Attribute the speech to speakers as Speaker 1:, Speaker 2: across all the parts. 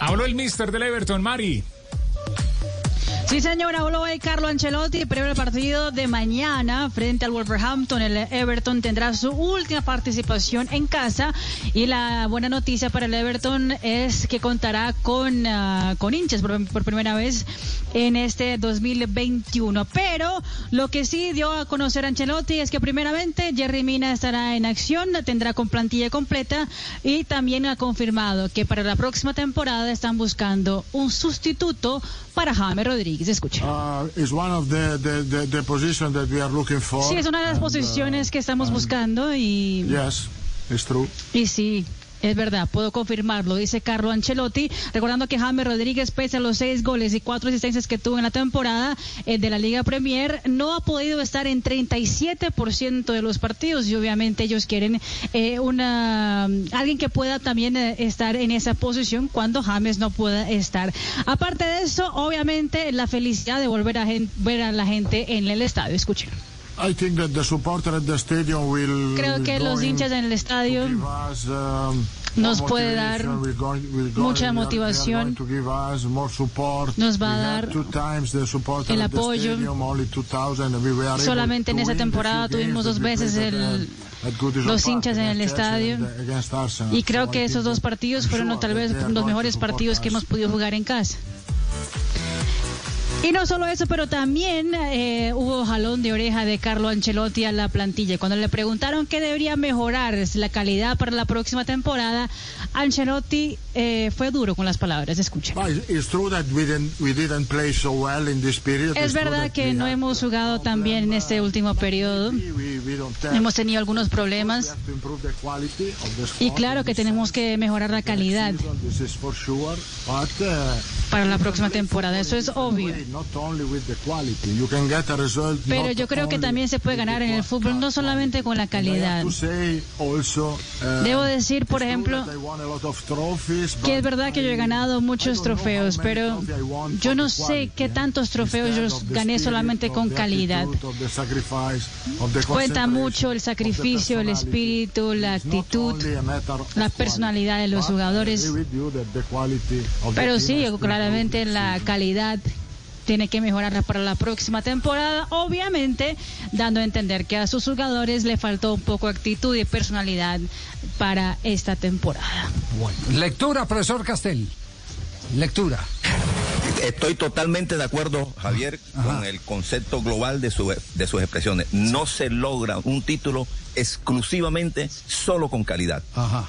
Speaker 1: Habló el mister del Everton, Mari.
Speaker 2: Sí, señora, habló hoy Carlo Ancelotti, previo al partido de mañana frente al Wolverhampton. El Everton tendrá su última participación en casa y la buena noticia para el Everton es que contará con, uh, con hinchas por, primera vez en este 2021. Pero lo que sí dio a conocer Ancelotti es que primeramente Jerry Mina estará en acción, tendrá con plantilla completa y también ha confirmado que para la próxima temporada están buscando un sustituto para James Rodríguez.
Speaker 3: Uh, is one of the, the, the, the position that we are looking for.
Speaker 2: Sí, es una de las
Speaker 3: And,
Speaker 2: posiciones
Speaker 3: uh,
Speaker 2: que estamos buscando y,
Speaker 3: Yes, it's true.
Speaker 2: y sí. Es verdad, puedo confirmarlo, dice Carlo Ancelotti, recordando que James Rodríguez, pese a los seis goles y cuatro asistencias que tuvo en la temporada eh, de la Liga Premier, no ha podido estar en 37% de los partidos y obviamente ellos quieren eh, una alguien que pueda también eh, estar en esa posición cuando James no pueda estar. Aparte de eso, obviamente la felicidad de volver a ver a la gente en el estadio. Escuchen.
Speaker 3: I think that the supporter at the stadium will.
Speaker 2: Creo que los hinchas en el estadio
Speaker 3: us, um,
Speaker 2: nos puede dar mucha motivación. Nos va a dar el apoyo.
Speaker 3: stadium, only 2000, and we were able
Speaker 2: Solamente en esa temporada tuvimos dos veces el- los hinchas en el estadio. Y creo que esos dos partidos fueron tal vez los mejores partidos que hemos podido jugar en casa. Y no solo eso, pero también eh, hubo jalón de oreja de Carlo Ancelotti a la plantilla. Cuando le preguntaron qué debería mejorar la calidad para la próxima temporada, Ancelotti eh, fue duro con las palabras. Escuchen. Es verdad
Speaker 3: that
Speaker 2: que no hemos jugado tan bien en este último periodo. Hemos tenido algunos problemas y claro que tenemos que mejorar la calidad para la próxima temporada. Eso es obvio. Pero yo creo que también se puede ganar en el fútbol, no solamente con la calidad. Debo decir, por ejemplo, que es verdad que yo he ganado muchos trofeos, pero yo no sé qué tantos trofeos yo gané solamente con calidad. Cuenta mucho el sacrificio, el espíritu, la actitud, la personalidad de los jugadores. Pero sí,
Speaker 3: has this
Speaker 2: la calidad tiene que mejorarla para la próxima temporada, obviamente dando a entender que a sus jugadores le faltó un poco de actitud y personalidad para esta temporada.
Speaker 4: Bueno, lectura, profesor Castel. Lectura.
Speaker 5: Estoy totalmente de acuerdo, Javier, con el concepto global de, su- de sus expresiones. No se logra un título exclusivamente solo con calidad.
Speaker 4: Ajá.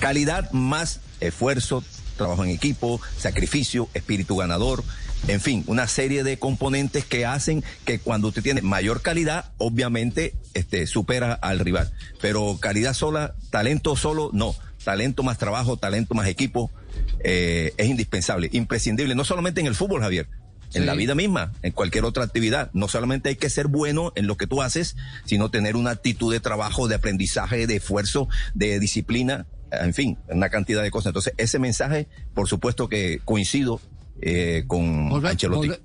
Speaker 5: Calidad más esfuerzo, trabajo en equipo, sacrificio, espíritu ganador, en fin, una serie de componentes que hacen que cuando usted tiene mayor calidad, obviamente este, supera al rival. Pero calidad sola, talento solo, no. Talento más trabajo, talento más equipo, eh, es indispensable, imprescindible, no solamente en el fútbol, Javier. En
Speaker 4: Sí.
Speaker 5: la vida misma, en cualquier otra actividad. No solamente hay que ser bueno en lo que tú haces, sino tener una actitud de trabajo, de aprendizaje, de esfuerzo, de disciplina, en fin, una cantidad de cosas. Entonces, ese mensaje, por supuesto que coincido eh, con
Speaker 4: Volve-
Speaker 5: Ancelotti.
Speaker 4: volve-